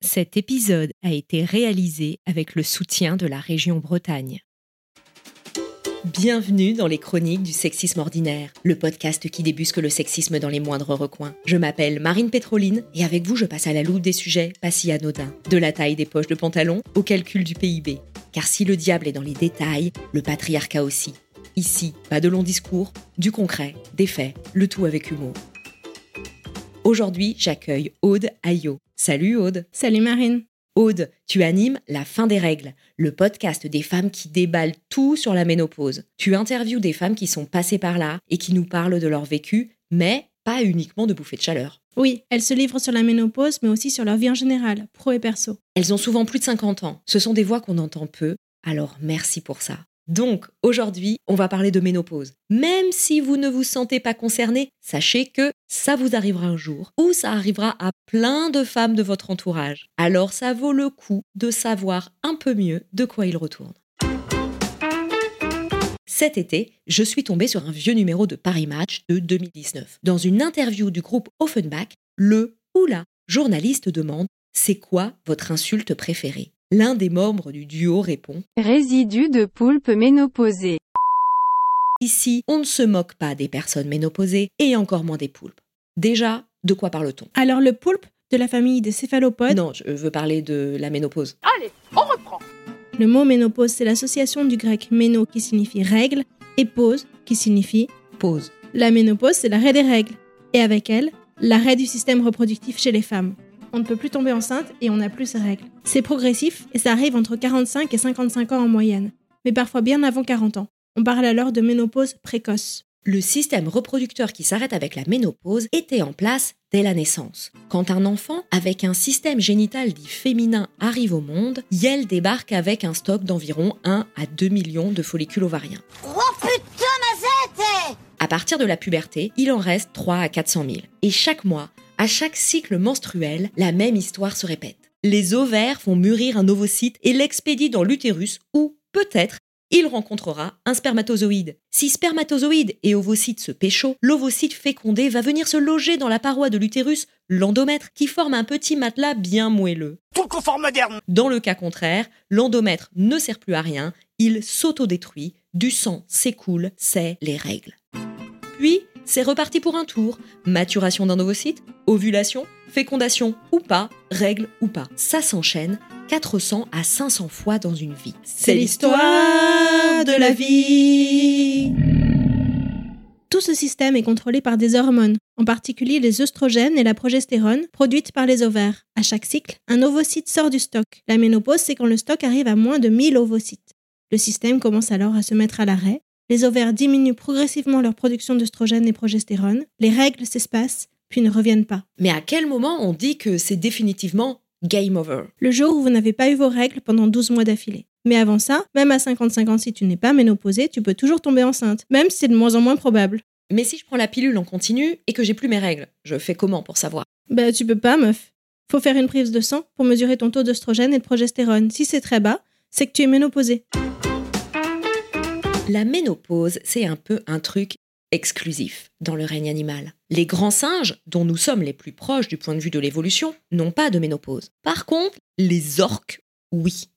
Cet épisode a été réalisé avec le soutien de la région Bretagne. Bienvenue dans les chroniques du sexisme ordinaire, le podcast qui débusque le sexisme dans les moindres recoins. Je m'appelle Marine Pétroline et avec vous je passe à la loupe des sujets pas si anodins, de la taille des poches de pantalon au calcul du PIB. Car si le diable est dans les détails, le patriarcat aussi. Ici, pas de longs discours, du concret, des faits, le tout avec humour. Aujourd'hui, j'accueille Aude Ayo. Salut Aude. Salut Marine. Aude, tu animes La fin des règles, le podcast des femmes qui déballent tout sur la ménopause. Tu interviews des femmes qui sont passées par là et qui nous parlent de leur vécu, mais pas uniquement de bouffées de chaleur. Oui, elles se livrent sur la ménopause, mais aussi sur leur vie en général, pro et perso. Elles ont souvent plus de 50 ans. Ce sont des voix qu'on entend peu, alors merci pour ça. Donc, aujourd'hui, on va parler de ménopause. Même si vous ne vous sentez pas concerné, sachez que ça vous arrivera un jour, ou ça arrivera à plein de femmes de votre entourage. Alors, ça vaut le coup de savoir un peu mieux de quoi il retourne. Cet été, je suis tombée sur un vieux numéro de Paris Match de 2019. Dans une interview du groupe Offenbach, le ou la journaliste demande C'est quoi votre insulte préférée? L'un des membres du duo répond Résidus de poulpe ménopausée. Ici, on ne se moque pas des personnes ménopausées et encore moins des poulpes. Déjà, de quoi parle-t-on? Alors le poulpe, de la famille des céphalopodes, Non, je veux parler de la ménopause. le mot ménopause, c'est l'association du grec méno qui signifie règle et pause qui signifie Pause. la ménopause, c'est l'arrêt des règles. Et avec elle, l'arrêt du système reproductif chez les femmes. On ne peut plus tomber enceinte et on n'a plus ses règles. C'est progressif et ça arrive entre 45 et 55 ans en moyenne, mais parfois bien avant 40 ans. On parle alors de ménopause précoce. Le système reproducteur qui s'arrête avec la ménopause était en place dès la naissance. Quand un enfant avec un système génital dit féminin arrive au monde, Yel débarque avec un stock d'environ 1 à 2 millions de follicules ovariens. Oh putain, ma zette À partir de la puberté, il en reste 3 à 400 000. Et chaque mois, à chaque cycle menstruel, la même histoire se répète. Les ovaires font mûrir un ovocyte et l'expédient dans l'utérus où, peut-être, il rencontrera un spermatozoïde. Si spermatozoïde et ovocyte se pécho, l'ovocyte fécondé va venir se loger dans la paroi de l'utérus, l'endomètre, qui forme un petit matelas bien moelleux. tout le confort moderne. Dans le cas contraire, l'endomètre ne sert plus à rien, il s'autodétruit, du sang s'écoule, c'est les règles. Puis, c'est reparti pour un tour. Maturation d'un ovocyte, ovulation, fécondation ou pas, règle ou pas. Ça s'enchaîne 400 à 500 fois dans une vie. C'est l'histoire de la vie. Tout ce système est contrôlé par des hormones, en particulier les œstrogènes et la progestérone, produites par les ovaires. À chaque cycle, un ovocyte sort du stock. La ménopause, c'est quand le stock arrive à moins de 1000 ovocytes. Le système commence alors à se mettre à l'arrêt. Les ovaires diminuent progressivement leur production d'œstrogènes et progestérone. Les règles s'espacent, puis ne reviennent pas. Mais à quel moment on dit que c'est définitivement game over? Le jour où vous n'avez pas eu vos règles pendant 12 mois d'affilée. Mais avant ça, même à 55 ans, si tu n'es pas ménopausée, tu peux toujours tomber enceinte, même si c'est de moins en moins probable. Mais si je prends la pilule en continu et que j'ai plus mes règles, je fais comment pour savoir? Bah, tu peux pas, meuf. Faut faire une prise de sang pour mesurer ton taux d'œstrogène et de progestérone. Si c'est très bas, c'est que tu es ménopausée. La ménopause, c'est un peu un truc exclusif dans le règne animal. Les grands singes, dont nous sommes les plus proches du point de vue de l'évolution, n'ont pas de ménopause. Par contre, les orques, oui.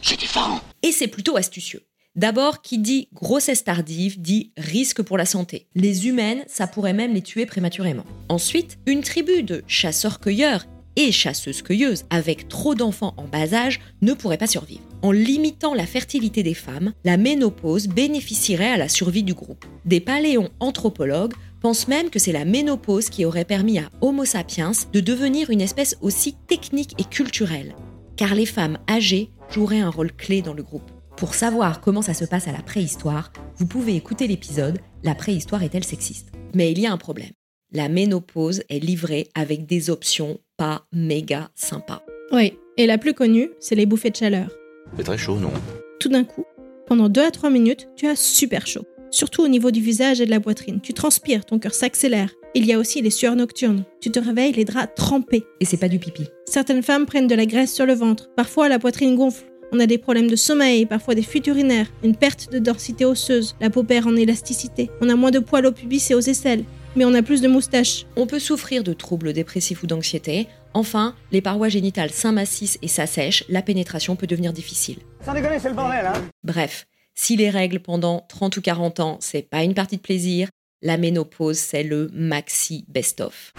C'est différent. Et c'est plutôt astucieux. D'abord, qui dit grossesse tardive dit risque pour la santé. Les humaines, ça pourrait même les tuer prématurément. Ensuite, une tribu de chasseurs-cueilleurs et chasseuses-cueilleuses avec trop d'enfants en bas âge ne pourrait pas survivre. En limitant la fertilité des femmes, la ménopause bénéficierait à la survie du groupe. Des paléo-anthropologues pensent même que c'est la ménopause qui aurait permis à Homo sapiens de devenir une espèce aussi technique et culturelle, car les femmes âgées joueraient un rôle clé dans le groupe. Pour savoir comment ça se passe à la préhistoire, vous pouvez écouter l'épisode La préhistoire est-elle sexiste Mais il y a un problème. la ménopause est livrée avec des options pas méga sympas. Oui, et la plus connue, c'est les bouffées de chaleur. C'est très chaud, non? Tout d'un coup, pendant 2 à 3 minutes, tu as super chaud. Surtout au niveau du visage et de la poitrine. Tu transpires, ton cœur s'accélère. Il y a aussi les sueurs nocturnes. Tu te réveilles les draps trempés. Et c'est pas du pipi. Certaines femmes prennent de la graisse sur le ventre. Parfois, la poitrine gonfle. On a des problèmes de sommeil, parfois des fuites urinaires, une perte de densité osseuse, la peau perd en élasticité. On a moins de poils au pubis et aux aisselles, mais on a plus de moustaches. On peut souffrir de troubles dépressifs ou d'anxiété. Enfin, les parois génitales s'amincissent et s'assèchent, la pénétration peut devenir difficile. Sans déconner, c'est le bordel, hein Bref, si les règles pendant 30 ou 40 ans, c'est pas une partie de plaisir, la ménopause, c'est le maxi best-of.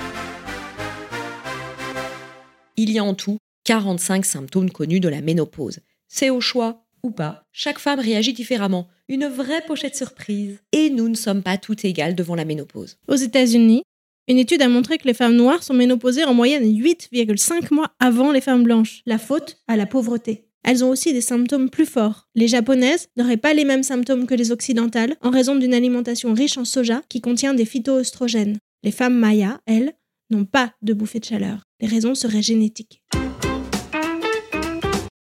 Il y a en tout 45 symptômes connus de la ménopause. C'est au choix ou pas. Chaque femme réagit différemment. Une vraie pochette surprise. Et nous ne sommes pas toutes égales devant la ménopause. Aux États-Unis, une étude a montré que les femmes noires sont ménopausées en moyenne 8,5 mois avant les femmes blanches. La faute à la pauvreté. Elles ont aussi des symptômes plus forts. Les japonaises n'auraient pas les mêmes symptômes que les occidentales en raison d'une alimentation riche en soja qui contient des phytoœstrogènes. Les femmes mayas, elles, n'ont pas de bouffée de chaleur. Les raisons seraient génétiques.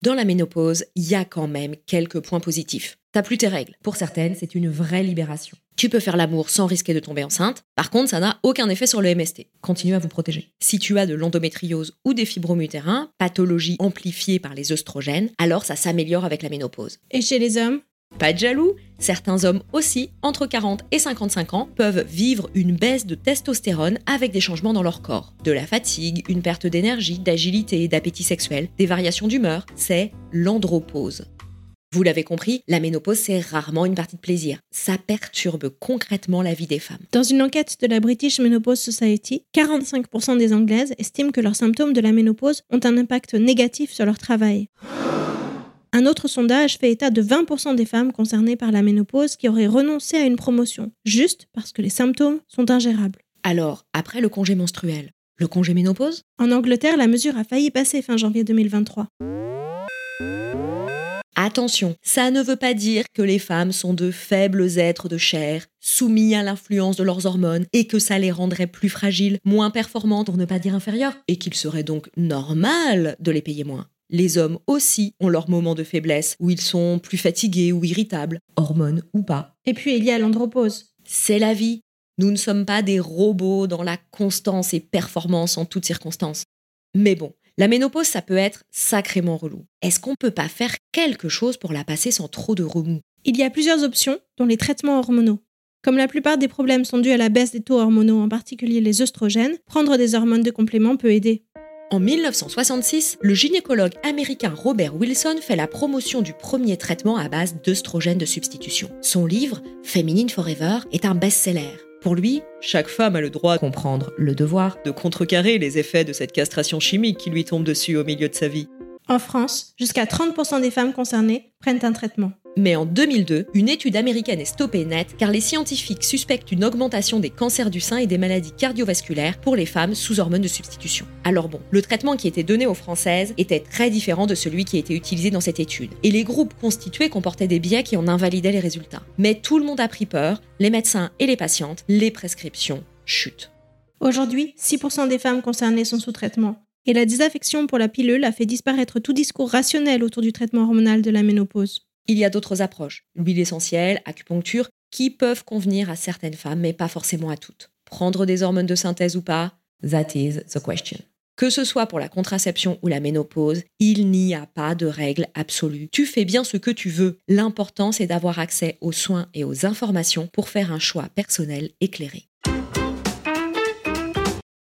Dans la ménopause, il y a quand même quelques points positifs. T'as plus tes règles. Pour certaines, c'est une vraie libération. Tu peux faire l'amour sans risquer de tomber enceinte. Par contre, ça n'a aucun effet sur le MST. Continuez à vous protéger. Si tu as de l'endométriose ou des fibromes utérins, pathologie amplifiée par les œstrogènes, alors ça s'améliore avec la ménopause. Et chez les hommes? Pas de jaloux Certains hommes aussi, entre 40 et 55 ans, peuvent vivre une baisse de testostérone avec des changements dans leur corps. De la fatigue, une perte d'énergie, d'agilité, d'appétit sexuel, des variations d'humeur, c'est l'andropause. Vous l'avez compris, la ménopause, c'est rarement une partie de plaisir. Ça perturbe concrètement la vie des femmes. Dans une enquête de la British Menopause Society, 45% des Anglaises estiment que leurs symptômes de la ménopause ont un impact négatif sur leur travail. Un autre sondage fait état de 20% des femmes concernées par la ménopause qui auraient renoncé à une promotion, juste parce que les symptômes sont ingérables. Alors, après le congé menstruel, le congé ménopause? En Angleterre, la mesure a failli passer fin janvier 2023. Attention, ça ne veut pas dire que les femmes sont de faibles êtres de chair, soumis à l'influence de leurs hormones, et que ça les rendrait plus fragiles, moins performantes, pour ne pas dire inférieures, et qu'il serait donc normal de les payer moins. Les hommes aussi ont leurs moments de faiblesse, où ils sont plus fatigués ou irritables, hormones ou pas. Et puis il y a l'andropause. C'est la vie. Nous ne sommes pas des robots dans la constance et performance en toutes circonstances. Mais bon, la ménopause, ça peut être sacrément relou. Est-ce qu'on peut pas faire quelque chose pour la passer sans trop de remous? Il y a plusieurs options, dont les traitements hormonaux. Comme la plupart des problèmes sont dus à la baisse des taux hormonaux, en particulier les œstrogènes, prendre des hormones de complément peut aider. En 1966, le gynécologue américain Robert Wilson fait la promotion du premier traitement à base d'œstrogènes de substitution. Son livre, Feminine Forever, est un best-seller. Pour lui, chaque femme a le droit de comprendre le devoir de contrecarrer les effets de cette castration chimique qui lui tombe dessus au milieu de sa vie. En France, jusqu'à 30% des femmes concernées prennent un traitement. Mais en 2002, une étude américaine est stoppée net car les scientifiques suspectent une augmentation des cancers du sein et des maladies cardiovasculaires pour les femmes sous hormones de substitution. Alors bon, le traitement qui était donné aux Françaises était très différent de celui qui était utilisé dans cette étude. Et les groupes constitués comportaient des biais qui en invalidaient les résultats. Mais tout le monde a pris peur, les médecins et les patientes, les prescriptions chutent. Aujourd'hui, 6% des femmes concernées sont sous traitement. Et la désaffection pour la pilule a fait disparaître tout discours rationnel autour du traitement hormonal de la ménopause. Il y a d'autres approches, l'huile essentielle, acupuncture, qui peuvent convenir à certaines femmes, mais pas forcément à toutes. Prendre des hormones de synthèse ou pas, that is the question. Que ce soit pour la contraception ou la ménopause, il n'y a pas de règle absolue. Tu fais bien ce que tu veux. L'important, c'est d'avoir accès aux soins et aux informations pour faire un choix personnel éclairé.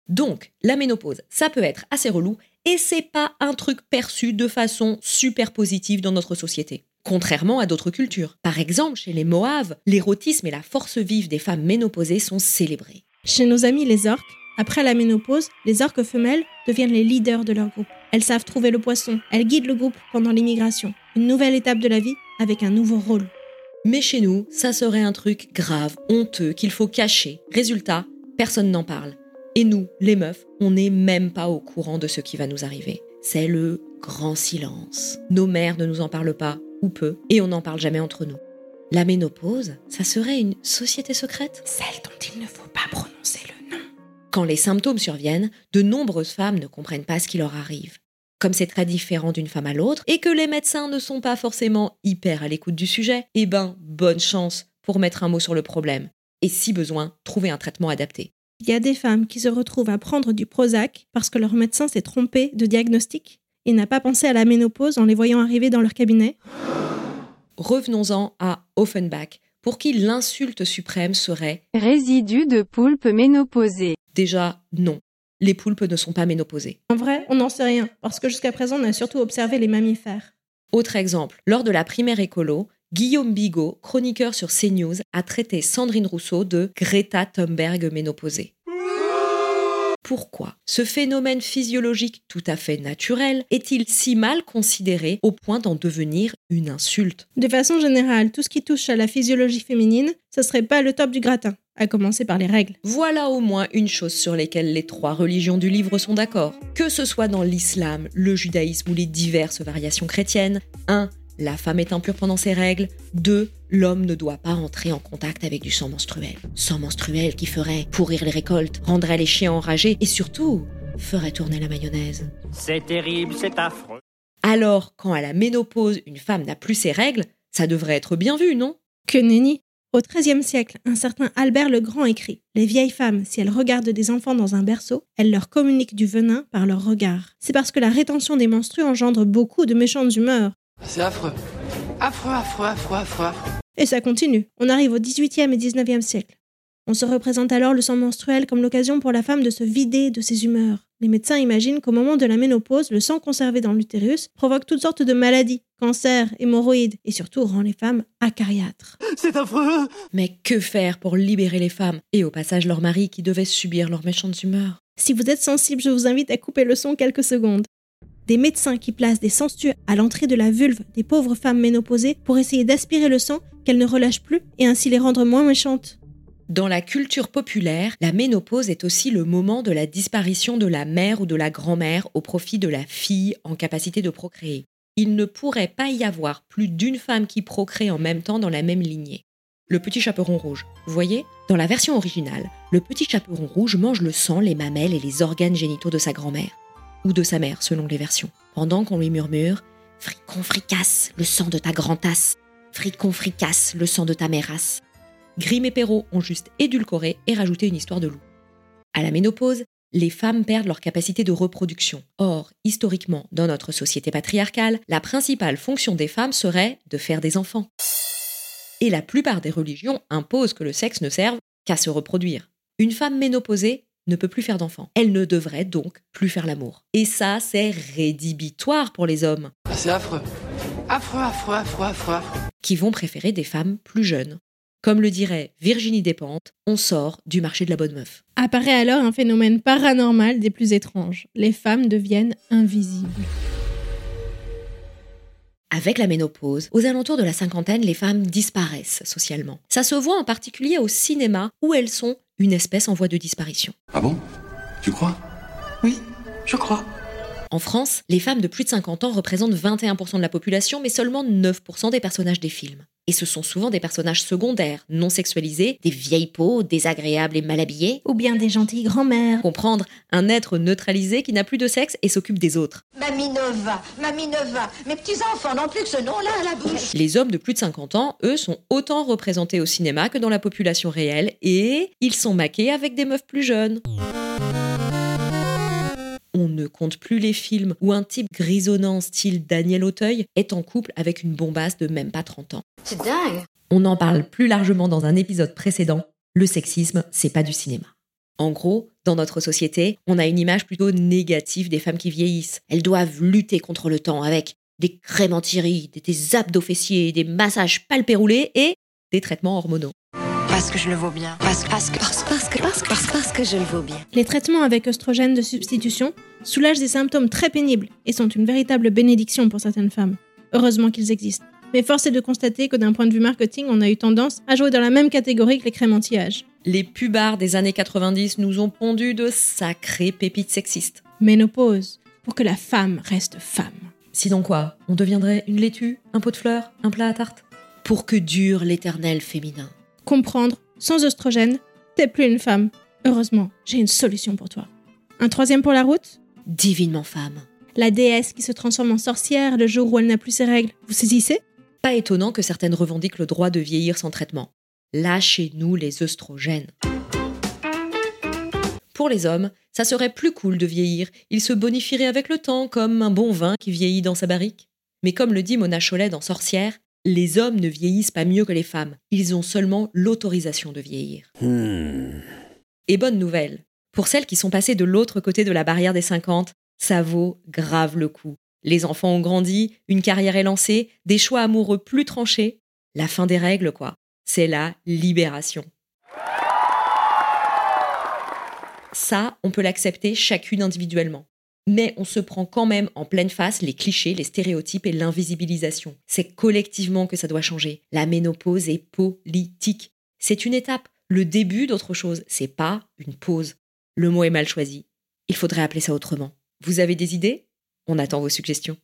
Donc, la ménopause, ça peut être assez relou et c'est pas un truc perçu de façon super positive dans notre société. Contrairement à d'autres cultures. Par exemple, chez les Moaves, l'érotisme et la force vive des femmes ménopausées sont célébrés. Chez nos amis les orques, après la ménopause, les orques femelles deviennent les leaders de leur groupe. Elles savent trouver le poisson, elles guident le groupe pendant l'immigration. Une nouvelle étape de la vie avec un nouveau rôle. Mais chez nous, ça serait un truc grave, honteux, qu'il faut cacher. Résultat, personne n'en parle. Et nous, les meufs, on n'est même pas au courant de ce qui va nous arriver. C'est le grand silence. Nos mères ne nous en parlent pas, ou peu, et on n'en parle jamais entre nous. La ménopause, ça serait une société secrète? Celle dont il ne faut pas prononcer le nom. Quand les symptômes surviennent, de nombreuses femmes ne comprennent pas ce qui leur arrive. Comme c'est très différent d'une femme à l'autre et que les médecins ne sont pas forcément hyper à l'écoute du sujet, eh ben, bonne chance pour mettre un mot sur le problème et si besoin, trouver un traitement adapté. Il y a des femmes qui se retrouvent à prendre du Prozac parce que leur médecin s'est trompé de diagnostic? Et n'a pas pensé à la ménopause en les voyant arriver dans leur cabinet. Revenons-en à Offenbach, pour qui l'insulte suprême serait Résidu de poulpe ménopausée. déjà non. Les poulpes ne sont pas ménopausées. En vrai, on n'en sait rien parce que jusqu'à présent, on a surtout observé les mammifères. Autre exemple, lors de la primaire écolo, Guillaume Bigot, chroniqueur sur CNews, a traité Sandrine Rousseau de Greta Thunberg ménopausée. Pourquoi ce phénomène physiologique tout à fait naturel est-il si mal considéré au point d'en devenir une insulte? De façon générale, tout ce qui touche à la physiologie féminine, ce serait pas le top du gratin, à commencer par les règles. Voilà au moins une chose sur laquelle les trois religions du livre sont d'accord. Que ce soit dans l'islam, le judaïsme ou les diverses variations chrétiennes, 1. La femme est impure pendant ses règles. 2. L'homme ne doit pas entrer en contact avec du sang menstruel. Sang menstruel qui ferait pourrir les récoltes, rendrait les chiens enragés et surtout ferait tourner la mayonnaise. C'est terrible, c'est affreux. Alors, quand à la ménopause, une femme n'a plus ses règles, ça devrait être bien vu, non? Que nenni Au XIIIe siècle, un certain Albert le Grand écrit Les vieilles femmes, si elles regardent des enfants dans un berceau, elles leur communiquent du venin par leur regard. C'est parce que la rétention des menstrues engendre beaucoup de méchantes humeurs. C'est affreux. Affreux, affreux, affreux, affreux, affreux. Et ça continue. On arrive au XVIIIe et XIXe siècle. On se représente alors le sang menstruel comme l'occasion pour la femme de se vider de ses humeurs. Les médecins imaginent qu'au moment de la ménopause, le sang conservé dans l'utérus provoque toutes sortes de maladies, cancers, hémorroïdes, et surtout rend les femmes acariâtres. C'est affreux. Mais que faire pour libérer les femmes et au passage leurs maris qui devaient subir leurs méchantes humeurs? Si vous êtes sensible, je vous invite à couper le son quelques secondes. Des médecins qui placent des sangsues à l'entrée de la vulve des pauvres femmes ménopausées pour essayer d'aspirer le sang qu'elles ne relâchent plus et ainsi les rendre moins méchantes. Dans la culture populaire, la ménopause est aussi le moment de la disparition de la mère ou de la grand-mère au profit de la fille en capacité de procréer. Il ne pourrait pas y avoir plus d'une femme qui procrée en même temps dans la même lignée. Le petit chaperon rouge. Vous voyez? Dans la version originale, le petit chaperon rouge mange le sang, les mamelles et les organes génitaux de sa grand-mère. Ou de sa mère, selon les versions. Pendant qu'on lui murmure Fricon fricasse, le sang de ta grand-tasse. Fricon fricasse, le sang de ta mérasse. Grimm et Perrault ont juste édulcoré et rajouté une histoire de loup. À la ménopause, les femmes perdent leur capacité de reproduction. Or, historiquement, dans notre société patriarcale, la principale fonction des femmes serait de faire des enfants. Et la plupart des religions imposent que le sexe ne serve qu'à se reproduire. Une femme ménopausée ne peut plus faire d'enfants. Elle ne devrait donc plus faire l'amour. Et ça, c'est rédhibitoire pour les hommes, C'est affreux. Affreux, affreux, affreux, affreux, affreux. qui vont préférer des femmes plus jeunes. Comme le dirait Virginie Despentes, on sort du marché de la bonne meuf. Apparaît alors un phénomène paranormal des plus étranges. Les femmes deviennent invisibles. Avec la ménopause, aux alentours de la cinquantaine, les femmes disparaissent socialement. Ça se voit en particulier au cinéma où elles sont une espèce en voie de disparition. Ah bon? Tu crois? Oui, je crois. En France, les femmes de plus de 50 ans représentent 21% de la population, mais seulement 9% des personnages des films. Et ce sont souvent des personnages secondaires, non sexualisés, des vieilles peaux, désagréables et mal habillées. Ou bien des gentilles grand-mères. Comprendre un être neutralisé qui n'a plus de sexe et s'occupe des autres. Mamie Nova, Mamie Nova, mes petits-enfants n'ont plus que ce nom-là à la bouche. Les hommes de plus de 50 ans, eux, sont autant représentés au cinéma que dans la population réelle et ils sont maqués avec des meufs plus jeunes. On ne compte plus les films où un type grisonnant style Daniel Auteuil est en couple avec une bombasse de même pas 30 ans. C'est dingue. On en parle plus largement dans un épisode précédent. Le sexisme, c'est pas du cinéma. En gros, dans notre société, on a une image plutôt négative des femmes qui vieillissent. Elles doivent lutter contre le temps avec des crèmes anti-rides, des abdos fessiers, des massages palpéroulés et des traitements hormonaux. Parce que je le vaux bien. Parce que, parce que, Parce, parce que, parce que, parce, parce que je le vaux bien. Les traitements avec oestrogènes de substitution soulagent des symptômes très pénibles et sont une véritable bénédiction pour certaines femmes. Heureusement qu'ils existent. Mais force est de constater que d'un point de vue marketing, on a eu tendance à jouer dans la même catégorie que les crèmes anti-âge. Les pubards des années 90 nous ont pondu de sacrées pépites sexistes. Ménopause, pour que la femme reste femme. Sinon quoi? On deviendrait une laitue, un pot de fleurs, un plat à tarte? Pour que dure l'éternel féminin. Comprendre, sans oestrogène, t'es plus une femme, Heureusement, j'ai une solution pour toi. Un troisième pour la route? Divinement femme. La déesse qui se transforme en sorcière le jour où elle n'a plus ses règles. Vous saisissez? Pas étonnant que certaines revendiquent le droit de vieillir sans traitement. Lâchez-nous les œstrogènes. Pour les hommes, ça serait plus cool de vieillir. Ils se bonifieraient avec le temps, comme un bon vin qui vieillit dans sa barrique. Mais comme le dit Mona Cholet dans Sorcière, les hommes ne vieillissent pas mieux que les femmes. Ils ont seulement l'autorisation de vieillir. Et bonne nouvelle, pour celles qui sont passées de l'autre côté de la barrière des 50, ça vaut grave le coup. Les enfants ont grandi, une carrière est lancée, des choix amoureux plus tranchés. La fin des règles, quoi. C'est la libération. Ça, on peut l'accepter chacune individuellement. Mais on se prend quand même en pleine face les clichés, les stéréotypes et l'invisibilisation. C'est collectivement que ça doit changer. La ménopause est politique. C'est une étape, le début d'autre chose. C'est pas une pause. Le mot est mal choisi. Il faudrait appeler ça autrement. Vous avez des idées? On attend vos suggestions.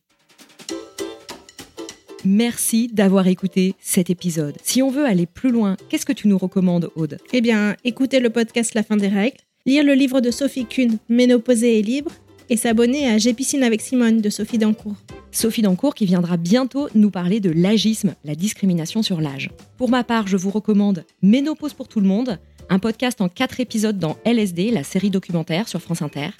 Merci d'avoir écouté cet épisode. Si on veut aller plus loin, qu'est-ce que tu nous recommandes, Aude? Eh bien, écoutez le podcast La fin des règles, lire le livre de Sophie Kuhn, Ménopausée et libre, et s'abonner à J'ai piscine avec Simone de Sophie Dancourt. Sophie Dancourt qui viendra bientôt nous parler de l'agisme, la discrimination sur l'âge. Pour ma part, je vous recommande Ménopause pour tout le monde, un podcast en 4 épisodes dans LSD, la série documentaire sur France Inter,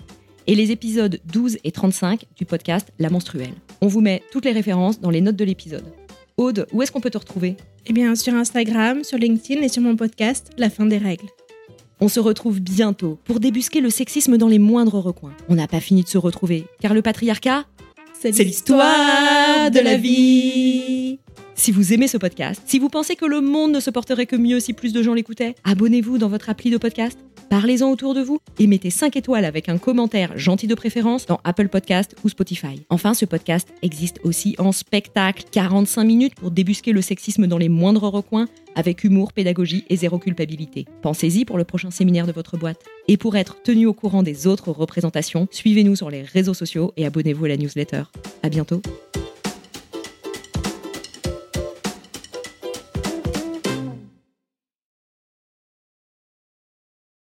et les épisodes 12 et 35 du podcast La Menstruelle. On vous met toutes les références dans les notes de l'épisode. Aude, où est-ce qu'on peut te retrouver? Eh bien, sur Instagram, sur LinkedIn et sur mon podcast La fin des règles. On se retrouve bientôt pour débusquer le sexisme dans les moindres recoins. On n'a pas fini de se retrouver, car le patriarcat, c'est l'histoire de la vie. Si vous aimez ce podcast, si vous pensez que le monde ne se porterait que mieux si plus de gens l'écoutaient, abonnez-vous dans votre appli de podcast, parlez-en autour de vous et mettez 5 étoiles avec un commentaire gentil de préférence dans Apple Podcast ou Spotify. Enfin, ce podcast existe aussi en spectacle, 45 minutes pour débusquer le sexisme dans les moindres recoins avec humour, pédagogie et zéro culpabilité. Pensez-y pour le prochain séminaire de votre boîte. Et pour être tenu au courant des autres représentations, suivez-nous sur les réseaux sociaux et abonnez-vous à la newsletter. À bientôt.